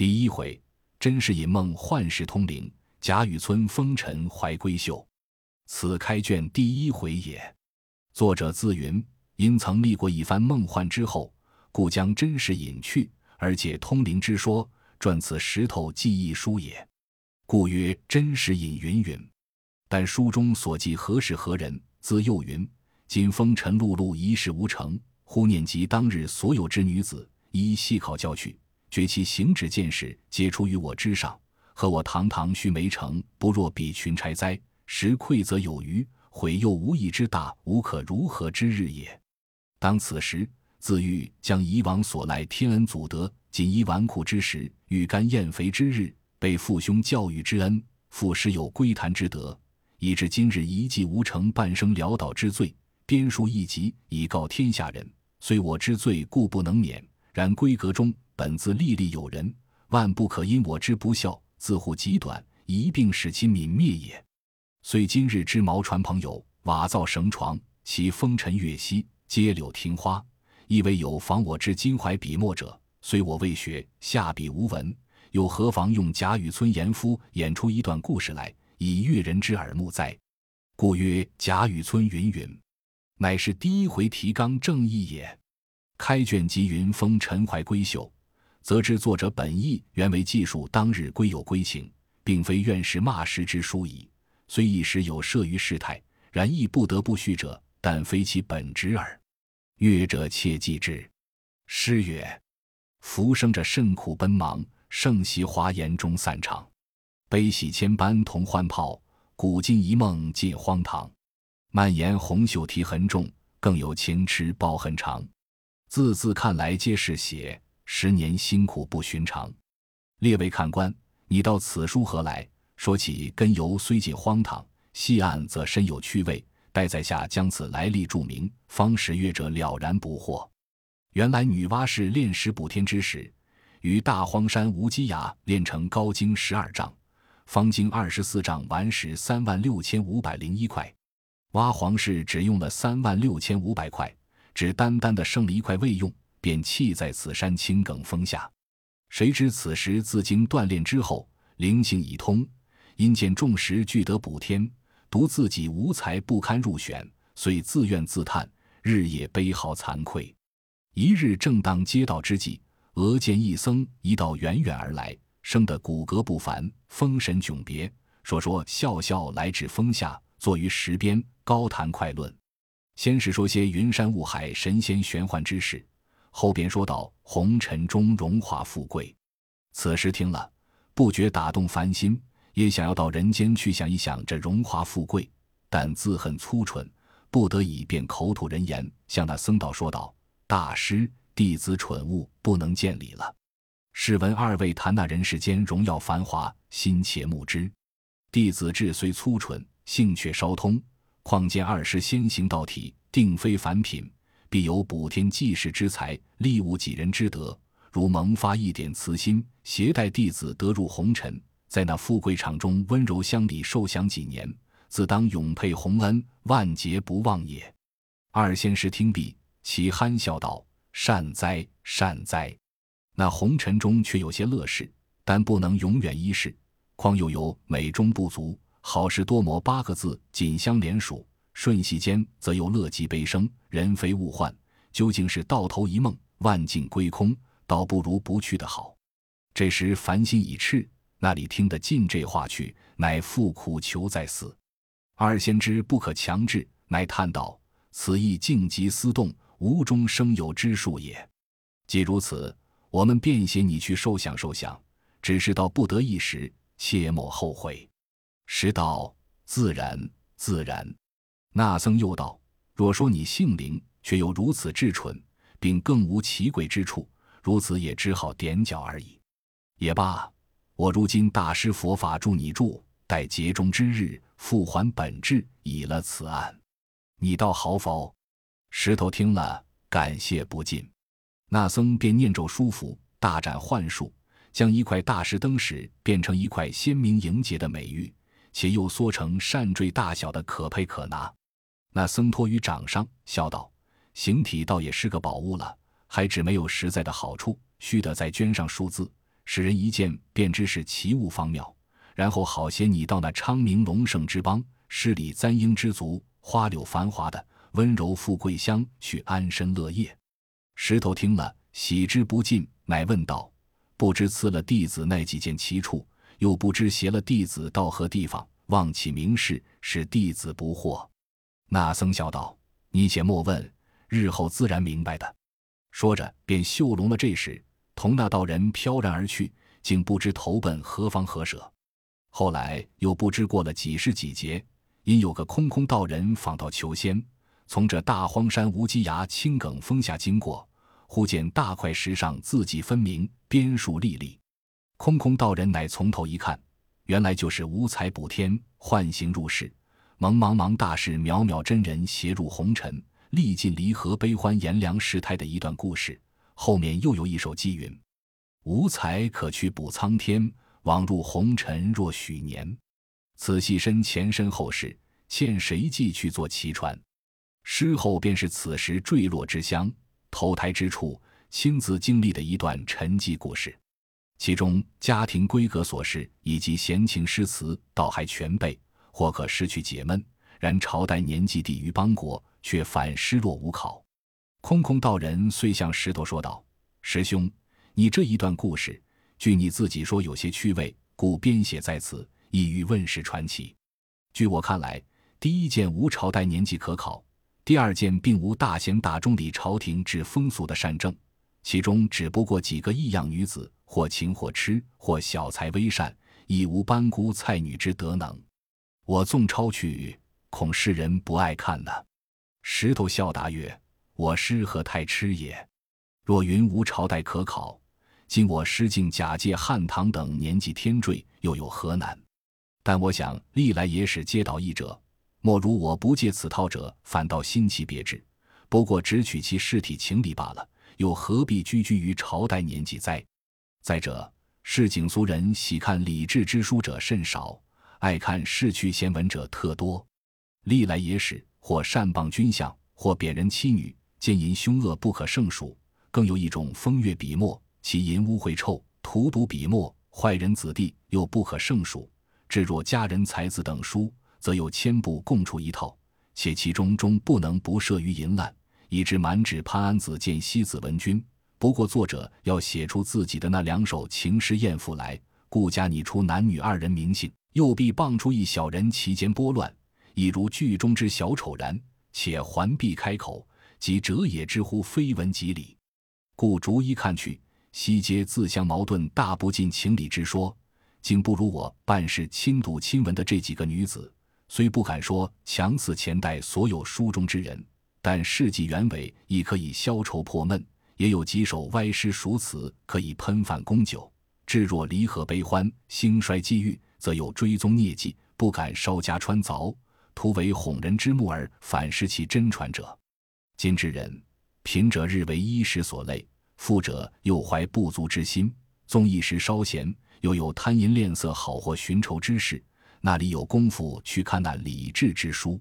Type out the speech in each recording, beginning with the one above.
第一回，甄士隐梦幻世通灵，贾雨村风尘怀闺秀。此开卷第一回也。作者自云：因曾历过一番梦幻之后，故将甄士隐去，而解通灵之说，撰此石头记忆书也。故曰甄士隐云云。但书中所记何时何人？自又云：今风尘碌碌，一事无成。忽念及当日所有之女子，一一细考教去，觉其行止见识，皆出于我之上。和我堂堂须眉成，不若比群差哉？时愧则有余，悔又无益之大，无可如何之日也。当此时，自欲将以往所赖天恩祖德，锦衣纨绔之时，欲干厌肥之日，被父兄教育之恩，父师有归谈之德。以至今日一计无成，半生潦倒之罪，编书一集以告天下人。虽我之罪，故不能免。然闺阁中本自历历有人，万不可因我之不孝，自护极短，一并使其泯灭也。虽今日之毛船朋友，瓦造绳床，其风尘月息，皆柳庭花，亦为有妨我之襟怀笔墨者。虽我未学，下笔无文，又何妨用贾雨村严夫演出一段故事来？以悦人之耳目哉，故曰贾雨村云云，乃是第一回提纲正义也。开卷即云风尘怀闺秀，则知作者本意原为记述当日归友归情，并非怨世骂时之书矣。虽一时有涉于事态，然亦不得不叙者，但非其本职耳。阅者切记之。诗曰：“浮生者甚苦奔忙，盛席华严终散场。”悲喜千般同欢炮，古今一梦尽荒唐。蔓延红袖提痕重，更有情痴抱恨长。字字看来皆是血，十年辛苦不寻常。列位看官，你到此书何来？说起根由虽近荒唐，细案则深有趣味。待在下将此来历注明，方使阅者了然不惑。原来女娲氏炼石补天之时，于大荒山无稽崖炼成高经十二丈。方经二十四丈完石三万六千五百零一块，挖黄氏只用了三万六千五百块，只单单的剩了一块未用，便弃在此山青埂峰下。谁知此时自经锻炼之后，灵性已通，因见众石俱得补天，独自己无才不堪入选，遂自怨自叹，日夜悲嚎惭愧。一日正当接道之际，俄见一僧一道远远而来。生得骨骼不凡，风神迥别。说说笑笑来至峰下，坐于石边，高谈快论。先是说些云山雾海、神仙玄幻之事，后边说到红尘中荣华富贵。此时听了，不觉打动凡心，也想要到人间去想一想这荣华富贵，但自恨粗蠢，不得已便口吐人言，向那僧道说道：“大师，弟子蠢物，不能见礼了。”试闻二位谈那人世间荣耀繁华，心且目之。弟子志虽粗蠢，性却稍通。况见二师先行道体，定非凡品，必有补天济世之才，利物己人之德。如萌发一点慈心，携带弟子得入红尘，在那富贵场中温柔乡里受享几年，自当永佩洪恩，万劫不忘也。二仙师听毕，其憨笑道：“善哉，善哉。”那红尘中却有些乐事，但不能永远一世。况又有美中不足，好事多磨八个字紧相连属，瞬息间则又乐极悲生，人非物换，究竟是到头一梦，万境归空，倒不如不去的好。这时凡心已赤，那里听得进这话去？乃复苦求在死。二先知不可强制，乃叹道：“此意静极思动，无中生有之术也。既如此。”我们便携你去受想受想，只是到不得已时，切莫后悔。时道自然自然。那僧又道：若说你性灵，却又如此至蠢，并更无奇诡之处，如此也只好点脚而已。也罢，我如今大师佛法助你住，待劫中之日复还本质，以了此案。你倒好否？石头听了，感谢不尽。那僧便念咒书符，大展幻术，将一块大石灯石变成一块鲜明莹洁的美玉，且又缩成扇坠大小的，可佩可拿。那僧托于掌上，笑道：“形体倒也是个宝物了，还只没有实在的好处，须得再镌上数字，使人一见便知是奇物方妙，然后好些你到那昌明隆盛之邦，诗礼簪缨之族，花柳繁华的温柔富贵乡去安身乐业。石头听了，喜之不尽，乃问道：“不知赐了弟子那几件奇处，又不知携了弟子到何地方，望其明示，使弟子不惑。”那僧笑道：“你且莫问，日后自然明白的。”说着，便绣拢了这时，同那道人飘然而去，竟不知投奔何方何舍。后来又不知过了几世几劫，因有个空空道人访道求仙，从这大荒山无稽崖青埂峰下经过，忽见大块石上字迹分明，边数历历。空空道人乃从头一看，原来就是无才补天，幻形入世。蒙茫茫大士渺渺真人携入红尘，历尽离合悲欢炎凉世态的一段故事。后面又有一首寄云：“无才可去补苍天，枉入红尘若许年。此系身前身后事，欠谁记去做奇传？”诗后便是此时坠落之乡、投胎之处，亲自经历的一段沉寂故事。其中家庭规格琐事以及闲情诗词，倒还全备。或可失去解闷，然朝代年纪低于邦国，却反失落无考。空空道人遂向石头说道：“师兄，你这一段故事，据你自己说有些趣味，故编写在此，意欲问世传奇。据我看来，第一件无朝代年纪可考，第二件并无大贤大忠里朝廷治风俗的善政，其中只不过几个异样女子，或情或痴，或小才微善，亦无班姑蔡女之德能。”我纵抄去，恐世人不爱看呢。石头笑答曰：“我诗何太痴也？若云无朝代可考，今我诗竟假借汉唐等年纪天坠，又有何难？但我想历来野史皆导译者，莫如我不借此套者，反倒新奇别致。不过只取其事体情理罢了，又何必拘拘于朝代年纪哉？再者，市井俗人喜看礼制之书者甚少。”爱看逝去贤文者特多，历来野史或善谤君相，或贬人妻女，奸淫凶恶不可胜数。更有一种风月笔墨，其淫污秽臭，荼毒笔墨，坏人子弟又不可胜数。至若佳人才子等书，则有千部共出一套，且其中终不能不涉于淫滥，以致满纸潘安子见西子文君。不过作者要写出自己的那两首情诗艳赋来，故加拟出男女二人名姓。右臂傍出一小人，其间拨乱，亦如剧中之小丑然。且环臂开口，即者也之乎非文即理，故逐一看去，悉皆自相矛盾，大不尽情理之说，竟不如我办事亲睹亲闻的这几个女子。虽不敢说强似前代所有书中之人，但事迹原委亦可以消愁破闷，也有几首歪诗熟词可以喷饭供酒。至若离合悲欢，兴衰际遇。则有追踪孽迹，不敢稍加穿凿，图为哄人之目而反失其真传者。今之人，贫者日为衣食所累，富者又怀不足之心，纵一时稍闲，又有贪淫恋色、好货寻仇之事，那里有功夫去看那理智之书？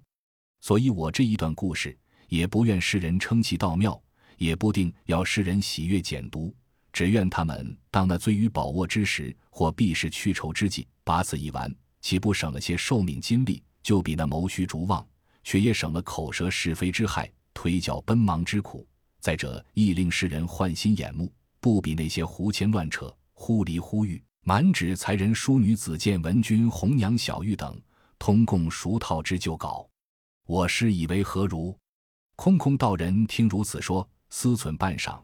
所以我这一段故事，也不愿世人称其道妙，也不定要世人喜悦简读。只愿他们当那醉于宝握之时，或避世去愁之际，把此一玩，岂不省了些寿命精力？就比那谋虚逐妄，却也省了口舌是非之害，腿脚奔忙之苦。再者，亦令世人换心眼目，不比那些胡牵乱扯、忽离忽遇、满纸才人淑女子见文君、红娘小玉等通共熟套之旧稿。我师以为何如？空空道人听如此说，思忖半晌。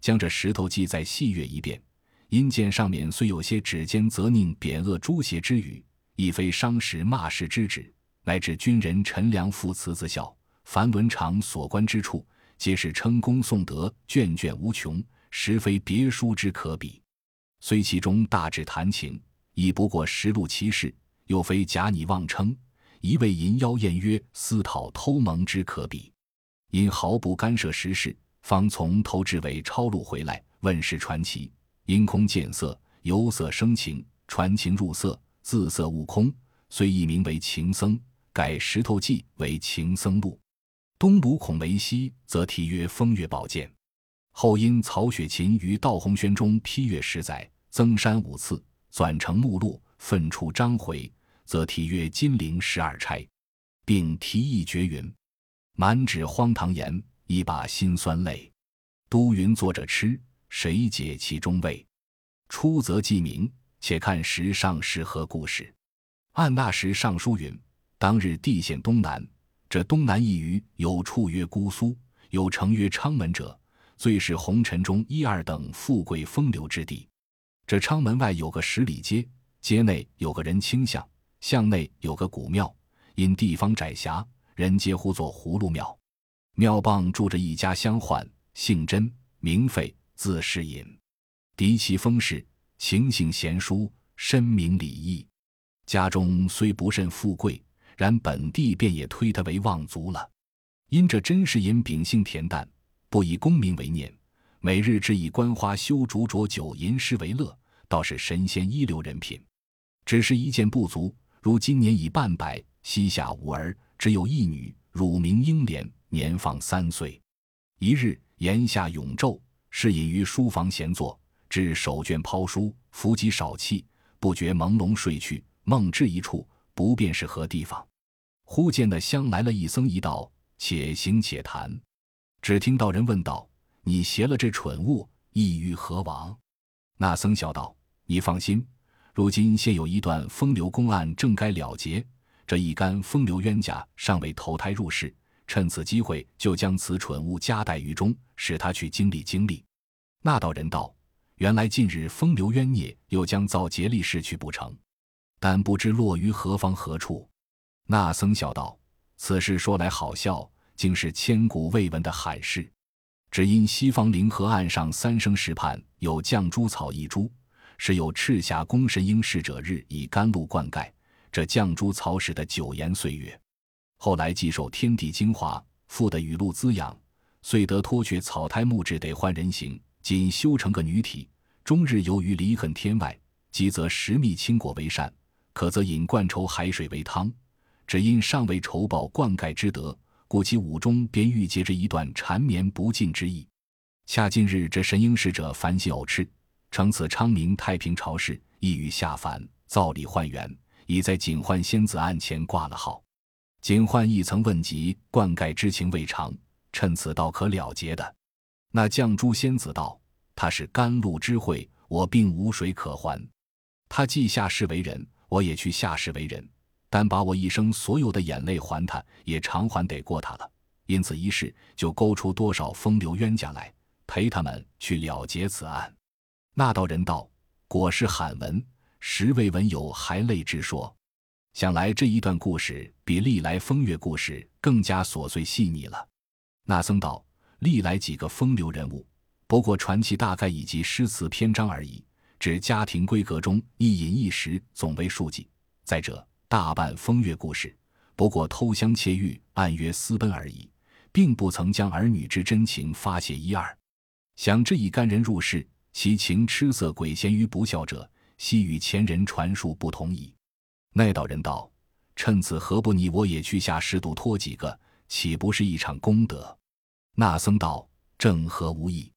将这石头记再细阅一遍，因见上面虽有些指尖责佞贬恶诛邪之语，亦非伤时骂世之旨，乃至军人陈良父慈子孝，樊文常所观之处，皆是称功颂德，卷卷无穷，实非别书之可比。虽其中大致谈情，亦不过实录其事，又非假拟妄称，一味淫妖艳约、私讨偷蒙之可比。因毫不干涉时事。方从头至尾抄录回来，问世传奇，因空见色，由色生情，传情入色，自色悟空，虽译名为情僧，改《石头记》为情僧录。东鲁孔维西则题曰风月宝鉴。后因曹雪芹于《道红轩》中批阅十载，增删五次，纂成目录，分出章回，则题曰《金陵十二钗》，并题一绝云：“满纸荒唐言，一把辛酸泪。都云作者痴，谁解其中味？出则记名，且看时上是何故事。”按那时尚书云：“当日地陷东南，这东南一隅有处曰姑苏，有城曰昌门者。”最是红尘中一二等富贵风流之地。这昌门外有个十里街，街内有个人清巷，巷内有个古庙。因地方窄狭，人皆呼作葫芦庙。庙傍住着一家乡宦，姓甄，名费，字世隐。嫡其封氏，情性贤淑，深明礼义。家中虽不甚富贵，然本地便也推他为望族了。因这甄世隐秉性恬淡。不以功名为念，每日只以观花修竹浊酒吟诗为乐，倒是神仙一流人品。只是一件不足，如今年已半百，膝下无儿，只有一女，乳名英莲，年方三岁。一日檐下永昼，是隐于书房闲坐，至手卷抛书，伏几少气，不觉朦胧睡去。梦至一处，不便是何地方，忽见那厢来了一僧一道，且行且谈。只听到人问道：“你携了这蠢物，意欲何往？”那僧笑道：“你放心，如今现有一段风流公案，正该了结。这一干风流冤家尚未投胎入世，趁此机会，就将此蠢物夹带于中，使他去经历经历。”那道人道：“原来近日风流冤孽又将造劫力逝去不成？但不知落于何方何处。”那僧笑道：“此事说来好笑。”竟是千古未闻的罕事，只因西方灵河岸上三生石畔有绛珠草一株，是有赤霞宫神瑛侍者日以甘露灌溉，这绛珠草使得九延岁月。后来既受天地精华，复得雨露滋养，遂得脱却草胎木质，得换人形，仅修成个女体，终日游于离恨天外。饥则食蜜青果为膳，渴则饮灌稠海水为汤。只因尚未酬报灌溉之德。故其武中便郁结着一段缠绵不尽之意。恰近日这神瑛使者烦心偶赤，乘此昌明太平朝事，意欲下凡造礼换元，已在警幻仙子案前挂了号。警幻亦曾问及灌溉之情未尝，趁此道可了结的。那绛珠仙子道：“他是甘露之惠，我并无水可还。他既下世为人，我也去下世为人。”但把我一生所有的眼泪还他，也偿还得过他了。因此一事就勾出多少风流冤家来，陪他们去了结此案。那道人道：“果是罕闻，实未闻有还泪之说。想来这一段故事比历来风月故事更加琐碎细腻了。”那僧道：“历来几个风流人物，不过传奇大概以及诗词篇章而已，指家庭闺阁中一饮一食，总为数计。再者。”大半风月故事，不过偷香窃玉、暗约私奔而已，并不曾将儿女之真情发泄一二。想这一干人入世，其情痴色鬼贤于不孝者，悉与前人传述不同矣。那道人道：“趁此，何不你我也去下十度托几个，岂不是一场功德？”那僧道：“正合无意，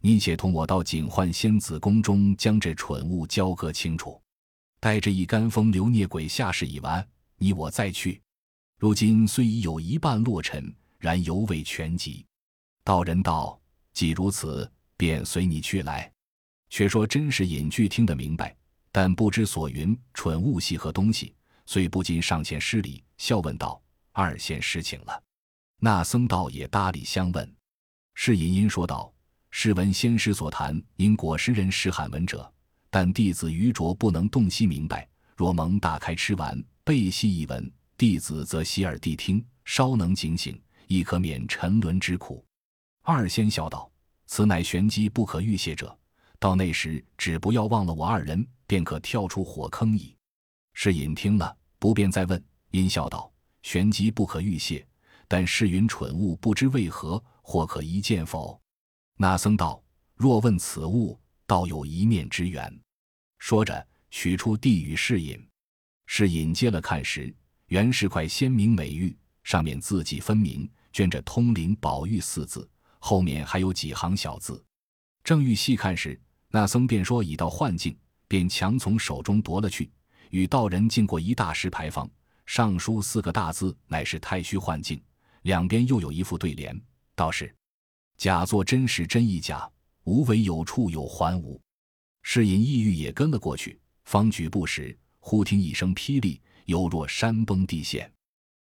你且同我到警幻仙子宫中，将这蠢物交割清楚。”待这一干风流孽鬼下世已完，你我再去。如今虽已有一半落尘，然犹未全集。道人道：“既如此，便随你去来。”却说真是隐居听得明白，但不知所云。蠢物系何东西，遂不禁上前施礼，笑问道：“二仙失请了。”那僧道也搭理相问。是隐因说道：“试闻仙师所谈，因果实人识罕闻者。”但弟子愚拙，不能洞悉明白。若蒙大开吃完，背细一闻，弟子则洗耳谛听，稍能警醒，亦可免沉沦之苦。二仙笑道：“此乃玄机不可预泄者，到那时只不要忘了我二人，便可跳出火坑矣。”是隐听了，不便再问，阴笑道：“玄机不可预泄，但世云蠢物不知为何，或可一见否？”那僧道：“若问此物。”倒有一面之缘，说着取出地与世隐。世隐接了看时，原是块鲜明美玉，上面字迹分明，镌着“通灵宝玉”四字，后面还有几行小字。正欲细看时，那僧便说已到幻境，便强从手中夺了去。与道人进过一大石牌坊，上书四个大字，乃是太虚幻境。两边又有一副对联，道是：“假作真时真亦假，无为有处有还无。”是隐意欲也跟了过去，方举步时，忽听一声霹雳，犹若山崩地陷。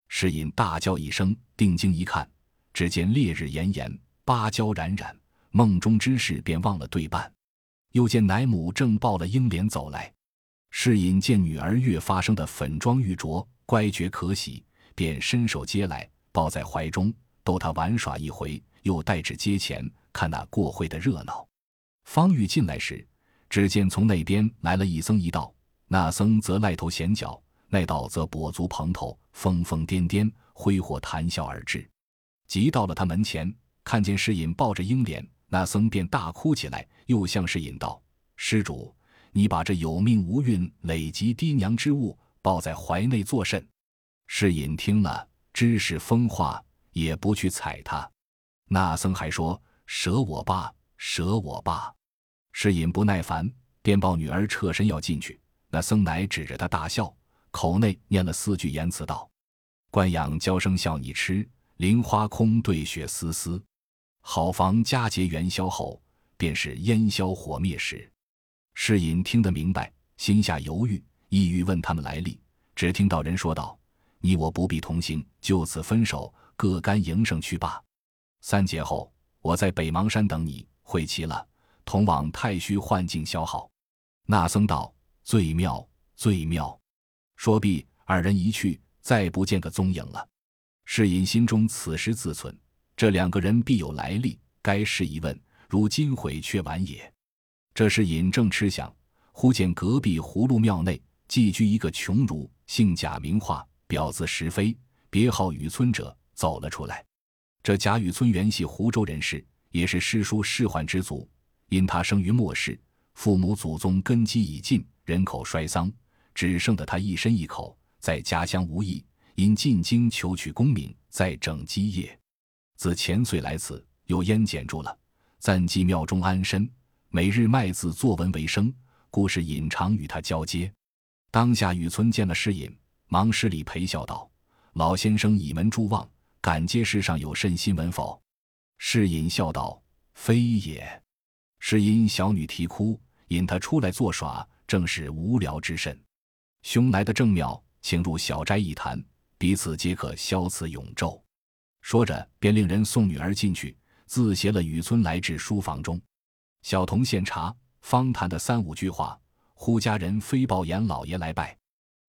是隐大叫一声，定睛一看，只见烈日炎炎，芭蕉冉冉，梦中之事便忘了对半。又见奶母正抱了英莲走来，世隐见女儿越发生的粉妆玉琢，乖觉可喜，便伸手接来，抱在怀中，逗她玩耍一回，又带至街前看那过会的热闹。方玉进来时，只见从那边来了一僧一道，那僧则赖头显脚，那道则跛足蓬头，疯疯癫癫，挥霍谈笑而至。即到了他门前，看见世隐抱着英莲。那僧便大哭起来，又向世隐道：“施主，你把这有命无运、累及爹娘之物抱在怀内作甚？”世隐听了，知是疯话，也不去睬他。那僧还说：“舍我吧，舍我吧。”世隐不耐烦，便抱女儿侧身要进去。那僧乃指着他大笑，口内念了四句言辞道：“惯养娇生笑你痴，菱花空对雪丝丝。”好房佳节元宵后，便是烟消火灭时。世隐听得明白，心下犹豫，意欲问他们来历。只听到人说道：“你我不必同行，就此分手，各干营生去罢。三节后，我在北邙山等你，会齐了，同往太虚幻境消耗。”那僧道：“最妙，最妙。”说毕，二人一去，再不见个踪影了。世隐心中此时自忖。这两个人必有来历，该是一问。如今悔却晚也。这时尹正吃想，忽见隔壁葫芦庙内寄居一个穷儒，姓贾名化，表字石飞，别号雨村者走了出来。这贾雨村原系湖州人士，也是诗书仕宦之族。因他生于末世，父母祖宗根基已尽，人口衰丧，只剩得他一身一口，在家乡无益。因进京求取功名，再整基业。自前岁来此，有烟减住了，暂寄庙中安身，每日卖字作文为生，故事隐常与他交接。当下雨村见了师隐，忙施礼陪笑道：“老先生倚门诸望，敢接世上有甚新闻否？”世隐笑道：“非也，是因小女啼哭，引他出来作耍，正是无聊之甚。兄来的正妙，请入小斋一谈，彼此皆可消此永昼。”说着，便令人送女儿进去，自携了雨村来至书房中。小童献茶，方谈的三五句话，忽家人飞报严老爷来拜。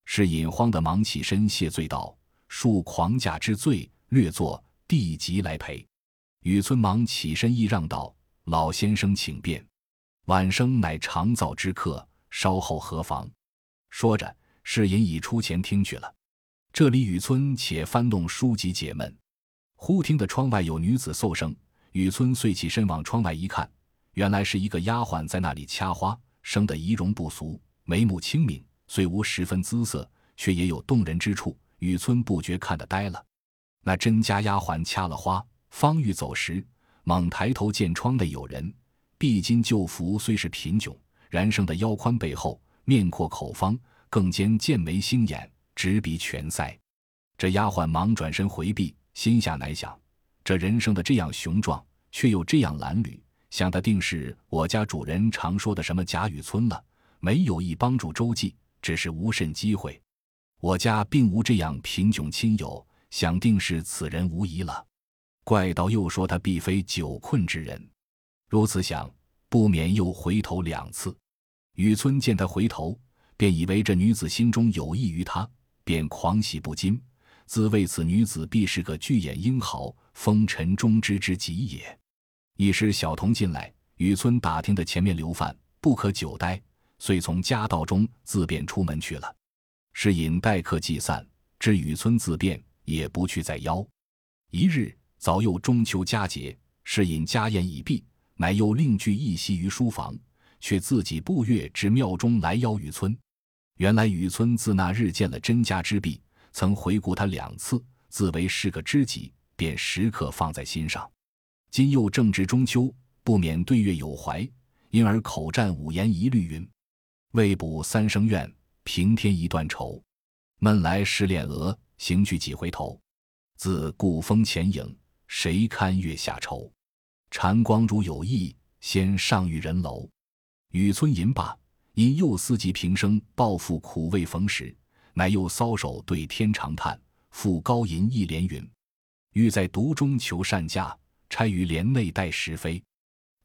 是引慌的忙起身谢罪道：“恕狂驾之罪，略作地级来陪。”雨村忙起身揖让道：“老先生请便。晚生乃长造之客，稍后何妨？”说着，是引已出前听去了。这里雨村且翻动书籍解闷。忽听得窗外有女子嗽声，雨村遂起身往窗外一看，原来是一个丫鬟在那里掐花，生得仪容不俗，眉目清明，虽无十分姿色，却也有动人之处。雨村不觉看得呆了。那甄家丫鬟掐了花，方欲走时，猛抬头见窗内有人，毕金旧服虽是贫窘，然生的腰宽背厚，面阔口方，更兼剑眉星眼，直鼻全腮。这丫鬟忙转身回避。心下乃想：这人生的这样雄壮，却又这样褴褛，想的定是我家主人常说的什么贾雨村了。没有意帮助周记，只是无甚机会。我家并无这样贫穷亲友，想定是此人无疑了。怪道又说他必非久困之人，如此想，不免又回头两次。雨村见他回头，便以为这女子心中有意于他，便狂喜不禁。自谓此女子必是个巨眼英豪，风尘中之之极也。一时小童进来，雨村打听的前面留饭，不可久待，遂从家道中自便出门去了。是引待客既散，知雨村自便，也不去再邀。一日早又中秋佳节，是引家宴已毕，乃又另具一席于书房，却自己步月至庙中来邀雨村。原来雨村自那日见了甄家之婢。曾回顾他两次，自为是个知己，便时刻放在心上。今又正值中秋，不免对月有怀，因而口占五言一律云：“未卜三生愿，平添一段愁。闷来失恋额，行去几回头。自故风前影，谁堪月下愁？禅光如有意，先上玉人楼。”雨村吟罢，因又思及平生抱负苦未逢时，乃又搔首对天长叹，复高吟一联云：“欲在独中求善价，差于帘内待时飞。”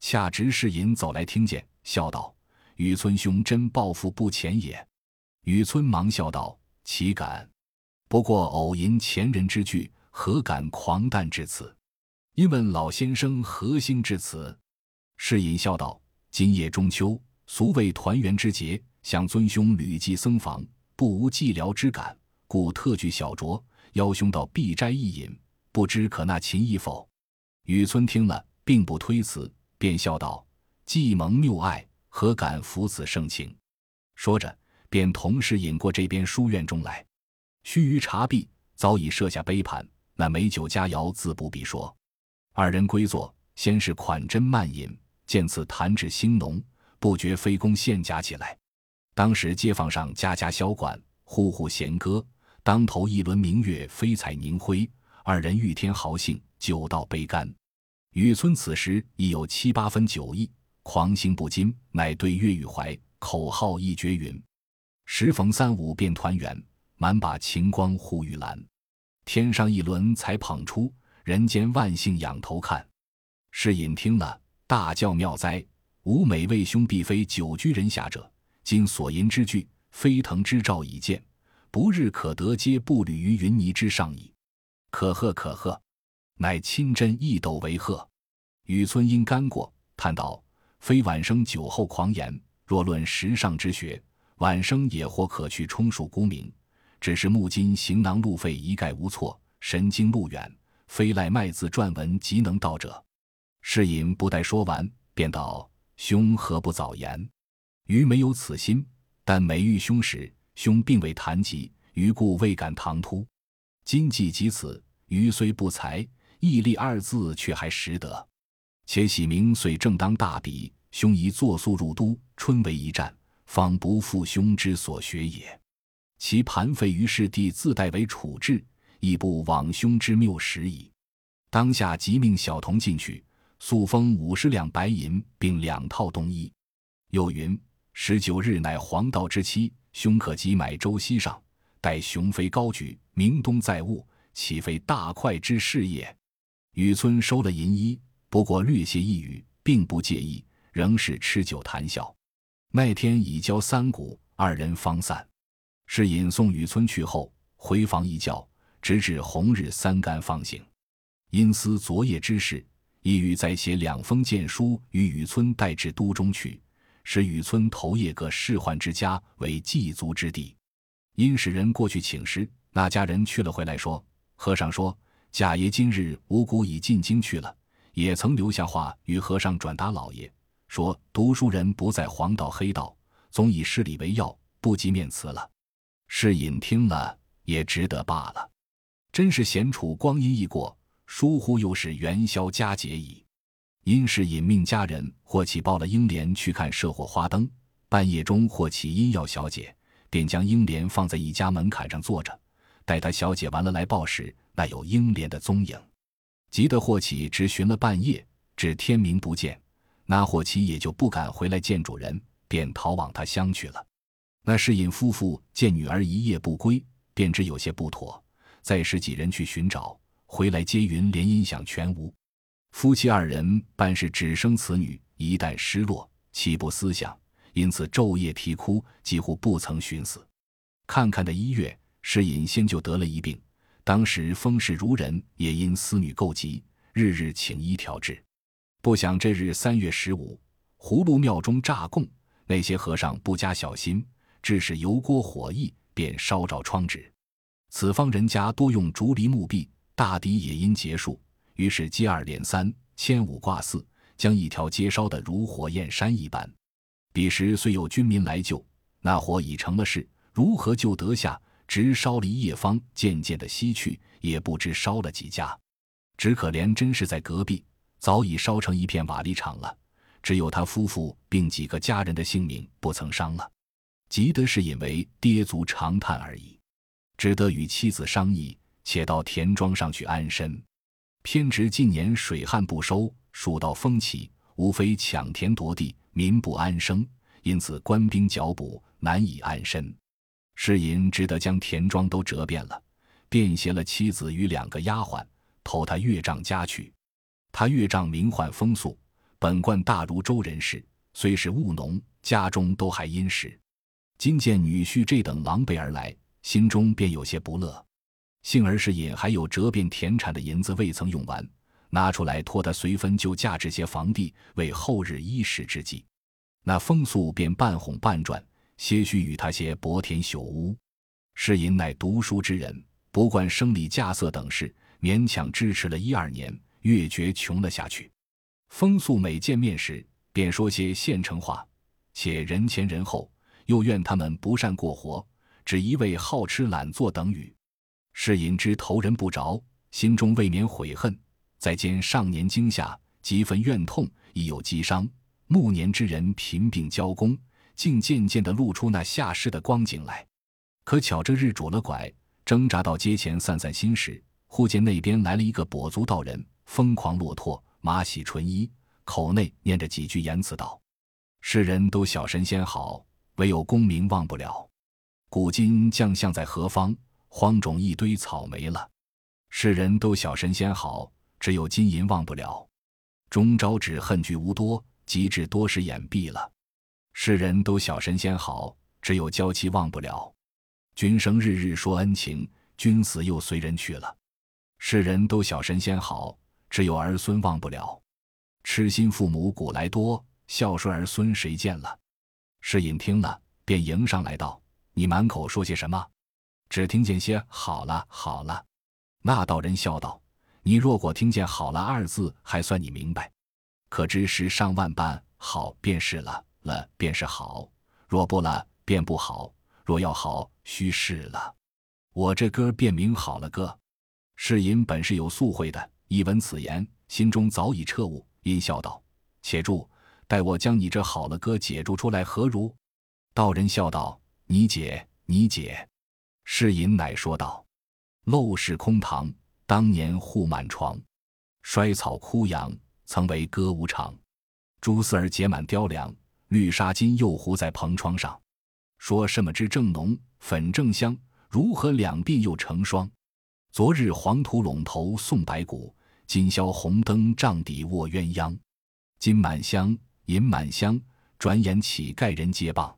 恰值世隐走来，听见，笑道：“雨村兄真抱负不浅也。”雨村忙笑道：“岂敢？不过偶吟前人之句，何敢狂诞至此？”因问老先生何兴至此？世隐笑道。今夜中秋，俗谓团圆之节，想尊兄旅寄僧房，不无寂寥之感，故特具小酌，邀兄到碧斋一饮，不知可纳琴意否？雨村听了，并不推辞，便笑道：“既蒙谬爱，何敢负此盛情？”说着，便同时引过这边书院中来。须臾茶毕，早已设下杯盘，那美酒佳肴自不必说。二人归坐，先是款斟慢饮。见此弹指兴浓，不觉飞弓献甲起来。当时街坊上家家箫管，户户弦歌，当头一轮明月飞彩凝辉。二人欲添豪兴，酒到杯干。雨村此时已有七八分酒意，狂兴不禁，乃对月与怀，口号一绝云：“时逢三五便团圆，满把晴光护玉兰。天上一轮才捧出，人间万幸仰头看。”是隐听了。大叫妙哉！吾每为兄必非久居人下者，今所吟之句，飞腾之兆已见，不日可得皆步履于云霓之上矣。可贺可贺！乃亲真一斗为贺。雨村因干过，叹道：“非晚生酒后狂言，若论时尚之学，晚生也或可去充数沽名。只是目今行囊路费一概无措，神经路远，非赖卖字撰文即能到者。”世隐不待说完，便道：“兄何不早言？余没有此心，但每遇兄时，兄并未谈及，余故未敢唐突。今既及此，余虽不才，毅力二字却还识得。且喜明岁正当大比，兄宜作速入都，春为一战，方不负兄之所学也。其盘费于世弟自代为处置，亦不枉兄之谬识矣。当下即命小童进去。”速封五十两白银，并两套冬衣。又云：十九日乃黄道之期，兄可即买舟西上，待雄飞高举，明冬载物，岂非大快之事也？雨村收了银衣，不过略谢一语，并不介意，仍是吃酒谈笑。那天已交三鼓，二人方散。是引送雨村去后，回房一觉，直至红日三竿方醒。因思昨夜之事。意欲再写两封荐书与雨村带至都中去，使雨村投谒各仕宦之家为祭足之地。因使人过去请示，那家人去了回来说：“和尚说，贾爷今日五谷已进京去了，也曾留下话与和尚转达老爷，说读书人不在黄道黑道，总以事理为要，不及面辞了。”是隐听了也值得罢了，真是闲处光阴易过。疏忽又是元宵佳节矣。因是引命家人霍启抱了英莲去看社火花灯，半夜中霍启因要小姐，便将英莲放在一家门槛上坐着，待他小姐完了来报时，那有英莲的踪影。急得霍启直寻了半夜，至天明不见，那霍启也就不敢回来见主人，便逃往他乡去了。那世隐夫妇见女儿一夜不归，便知有些不妥，再使几人去寻找。回来接云，连音响全无。夫妻二人办事只生此女，一旦失落，岂不思想？因此昼夜啼哭，几乎不曾寻死。看看的一月，是隐先就得了一病，当时风势如人，也因思女够急，日日请医调治。不想这日三月十五，葫芦庙中炸供，那些和尚不加小心，致使油锅火溢，便烧着窗纸。此方人家多用竹篱木壁。大抵也因结束，于是接二连三，牵五挂四，将一条街烧得如火焰山一般。彼时虽有军民来救，那火已成了事，如何救得下？直烧了一夜方，渐渐的西去，也不知烧了几家。只可怜真是在隔壁，早已烧成一片瓦砾场了。只有他夫妇并几个家人的性命不曾伤了，急的是因为跌足长叹而已，只得与妻子商议，且到田庄上去安身。偏值近年水旱不收，蜀道风起，无非抢田夺地，民不安生，因此官兵剿捕，难以安身。世隐只得将田庄都折遍了，便携了妻子与两个丫鬟，投他岳丈家去。他岳丈名唤风素，本贯大如州人士，虽是务农，家中都还殷实。今见女婿这等狼狈而来，心中便有些不乐。幸而是隐还有折遍田产的银子未曾用完，拿出来托他随分就价值些房地，为后日衣食之计。那风素便半哄半转。些许与他些薄田朽屋，世隐乃读书之人，不惯生理架色等事，勉强支持了一二年，越觉穷了下去。风素每见面时，便说些现成话，且人前人后，又怨他们不善过活，只一味好吃懒做等语。世隐之投人不着，心中未免悔恨。再兼上年惊吓，几分怨痛，亦有积伤。暮年之人贫病交工。竟渐渐地露出那下世的光景来。可巧这日拄了拐，挣扎到街前散散心时，忽见那边来了一个跛足道人，疯狂落拓，马洗纯衣，口内念着几句言辞道：“世人都晓神仙好，唯有功名忘不了。古今将相在何方？荒冢一堆草没了。世人都晓神仙好，只有金银忘不了。终朝只恨聚无多，及至多时眼闭了。”世人都晓神仙好，只有娇妻忘不了。君生日日说恩情，君死又随人去了。世人都晓神仙好，只有儿孙忘不了。痴心父母古来多，孝顺儿孙谁见了？世隐听了，便迎上来道：“你满口说些什么？只听见些好了好了。”那道人笑道：“你若果听见好了二字，还算你明白。可知是上万般好便是了。”了便是好，若不了便不好。若要好，须是了。我这歌便名好了歌。世隐本是有素慧的，一闻此言，心中早已彻悟，因笑道：“且住，待我将你这好了歌解注出来，何如？”道人笑道：“你解，你解。”世隐乃说道：“陋室空堂，当年户满床，衰草枯杨，曾为歌舞场。蛛丝儿结满雕梁。”绿纱巾又糊在蓬窗上，说什么之正浓，粉正香，如何两鬓又成霜？昨日黄土陇头送白骨，今宵红灯帐底卧鸳鸯。金满箱，银满箱，转眼乞丐人皆谤。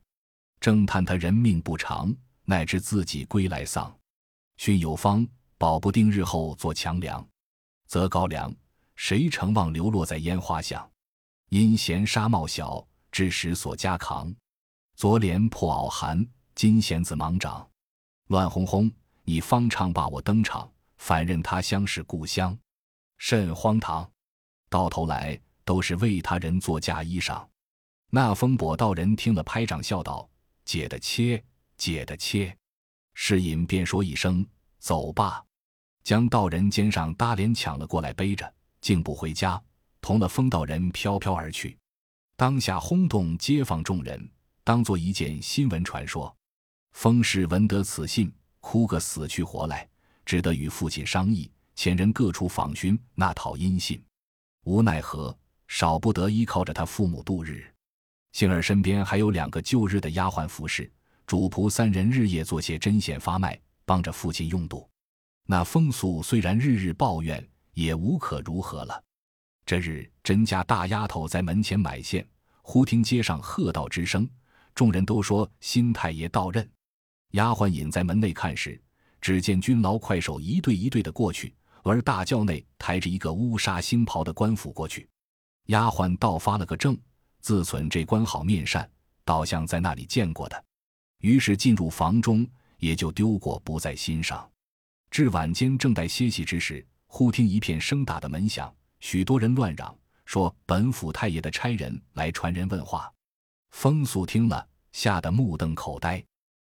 正叹他人命不长，乃知自己归来丧。训有方，保不定日后做强梁。择高粱，谁承望流落在烟花巷？因嫌纱帽小。致使所加扛，昨连破袄寒，今弦子忙长，乱哄哄。你方唱罢我登场，反认他乡是故乡，甚荒唐！到头来都是为他人做嫁衣裳。那风跛道人听了，拍掌笑道：“解的切，解的切。”世隐便说一声：“走吧。”将道人肩上搭帘抢了过来，背着，竟不回家，同了风道人飘飘而去。当下轰动街坊众人，当做一件新闻传说。封氏闻得此信，哭个死去活来，只得与父亲商议，遣人各处访寻那讨音信。无奈何，少不得依靠着他父母度日。幸而身边还有两个旧日的丫鬟服侍，主仆三人日夜做些针线发卖，帮着父亲用度。那风俗虽然日日抱怨，也无可如何了。这日，甄家大丫头在门前买线，忽听街上喝道之声，众人都说新太爷到任。丫鬟隐在门内看时，只见军牢快手一对一对的过去，而大轿内抬着一个乌纱新袍的官府过去。丫鬟倒发了个怔，自忖这官好面善，倒像在那里见过的，于是进入房中，也就丢过不在心上。至晚间正待歇息之时，忽听一片声大的门响。许多人乱嚷说：“本府太爷的差人来传人问话。”风素听了，吓得目瞪口呆。